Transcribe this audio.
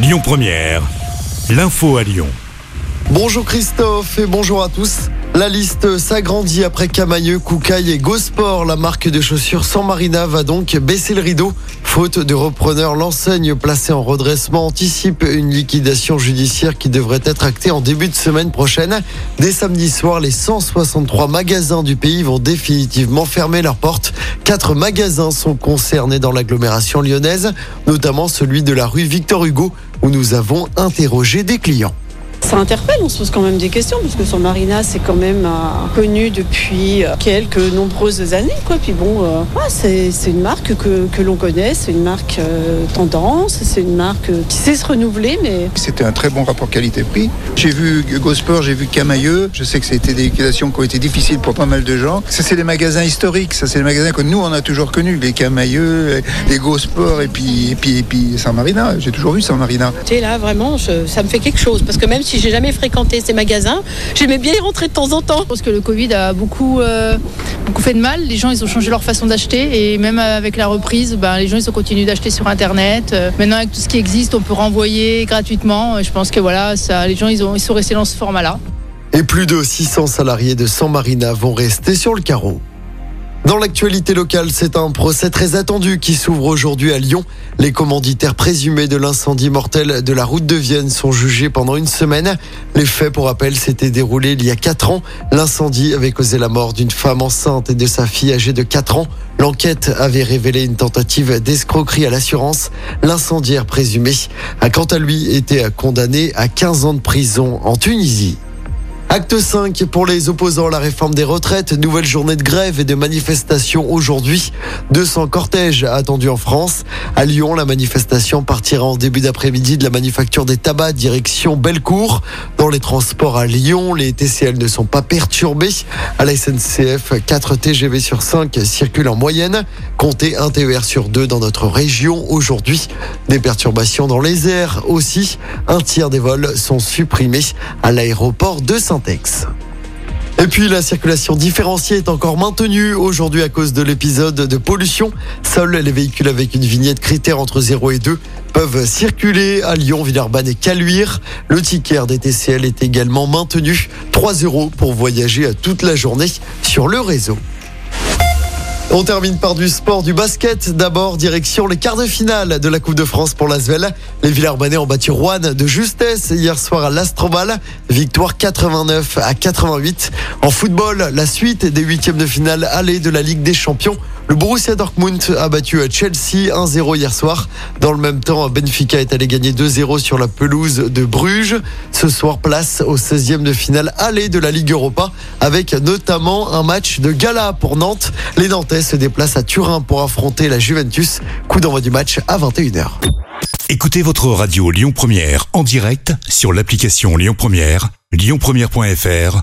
Lyon Première, l'info à Lyon. Bonjour Christophe et bonjour à tous. La liste s'agrandit après Camailleux, Koukaï et Gosport. La marque de chaussures San Marina va donc baisser le rideau. Faute de repreneur, l'enseigne placée en redressement anticipe une liquidation judiciaire qui devrait être actée en début de semaine prochaine. Dès samedi soir, les 163 magasins du pays vont définitivement fermer leurs portes. Quatre magasins sont concernés dans l'agglomération lyonnaise, notamment celui de la rue Victor Hugo où nous avons interrogé des clients. Ça interpelle, on se pose quand même des questions, parce que San Marina, c'est quand même euh, connu depuis euh, quelques nombreuses années. Quoi. Puis bon, euh, ouais, c'est, c'est une marque que, que l'on connaît, c'est une marque euh, tendance, c'est une marque qui sait se renouveler, mais C'était un très bon rapport qualité-prix. J'ai vu Gosport, j'ai vu Camailleux. Je sais que c'était des liquidations qui ont été difficiles pour pas mal de gens. Ça, c'est des magasins historiques. Ça, c'est des magasins que nous, on a toujours connus. Les Camailleux, les Gosport et puis, et puis, et puis San Marina. J'ai toujours vu San Marina. tu sais, là, vraiment, je- ça me fait quelque chose. Parce que même si j'ai jamais fréquenté ces magasins, j'aimais bien y rentrer de temps en temps. Je pense que le Covid a beaucoup, euh, beaucoup fait de mal. Les gens, ils ont changé leur façon d'acheter. Et même avec la reprise, ben, les gens, ils ont continué d'acheter sur Internet. Euh, maintenant, avec tout ce qui existe, on peut renvoyer gratuitement. Euh, Je pense que voilà, ça, les gens, ils, ont, ils sont restés dans ce format-là. Et plus de 600 salariés de San Marina vont rester sur le carreau. Dans l'actualité locale, c'est un procès très attendu qui s'ouvre aujourd'hui à Lyon. Les commanditaires présumés de l'incendie mortel de la route de Vienne sont jugés pendant une semaine. Les faits, pour rappel, s'étaient déroulés il y a 4 ans. L'incendie avait causé la mort d'une femme enceinte et de sa fille âgée de 4 ans. L'enquête avait révélé une tentative d'escroquerie à l'assurance. L'incendiaire présumé a quant à lui été condamné à 15 ans de prison en Tunisie. Acte 5 pour les opposants à la réforme des retraites. Nouvelle journée de grève et de manifestation aujourd'hui. 200 cortèges attendus en France. À Lyon, la manifestation partira en début d'après-midi de la manufacture des tabacs direction Bellecour. Dans les transports à Lyon, les TCL ne sont pas perturbés. À la SNCF, 4 TGV sur 5 circulent en moyenne. Comptez un TER sur 2 dans notre région aujourd'hui. Des perturbations dans les airs aussi. Un tiers des vols sont supprimés à l'aéroport de Et puis la circulation différenciée est encore maintenue aujourd'hui à cause de l'épisode de pollution. Seuls les véhicules avec une vignette critère entre 0 et 2 peuvent circuler à Lyon, Villeurbanne et Caluire. Le ticket des TCL est également maintenu. 3 euros pour voyager toute la journée sur le réseau. On termine par du sport, du basket. D'abord, direction les quarts de finale de la Coupe de France pour l'Asvel. Les Villarbannais ont battu Rouen de justesse hier soir à l'Astrobal. Victoire 89 à 88. En football, la suite des huitièmes de finale aller de la Ligue des Champions. Le Borussia Dortmund a battu Chelsea 1-0 hier soir. Dans le même temps, Benfica est allé gagner 2-0 sur la pelouse de Bruges. Ce soir, place au 16e de finale aller de la Ligue Europa avec notamment un match de gala pour Nantes. Les Nantais se déplacent à Turin pour affronter la Juventus. Coup d'envoi du match à 21h. Écoutez votre radio Lyon Première en direct sur l'application Lyon Première, lyonpremière.fr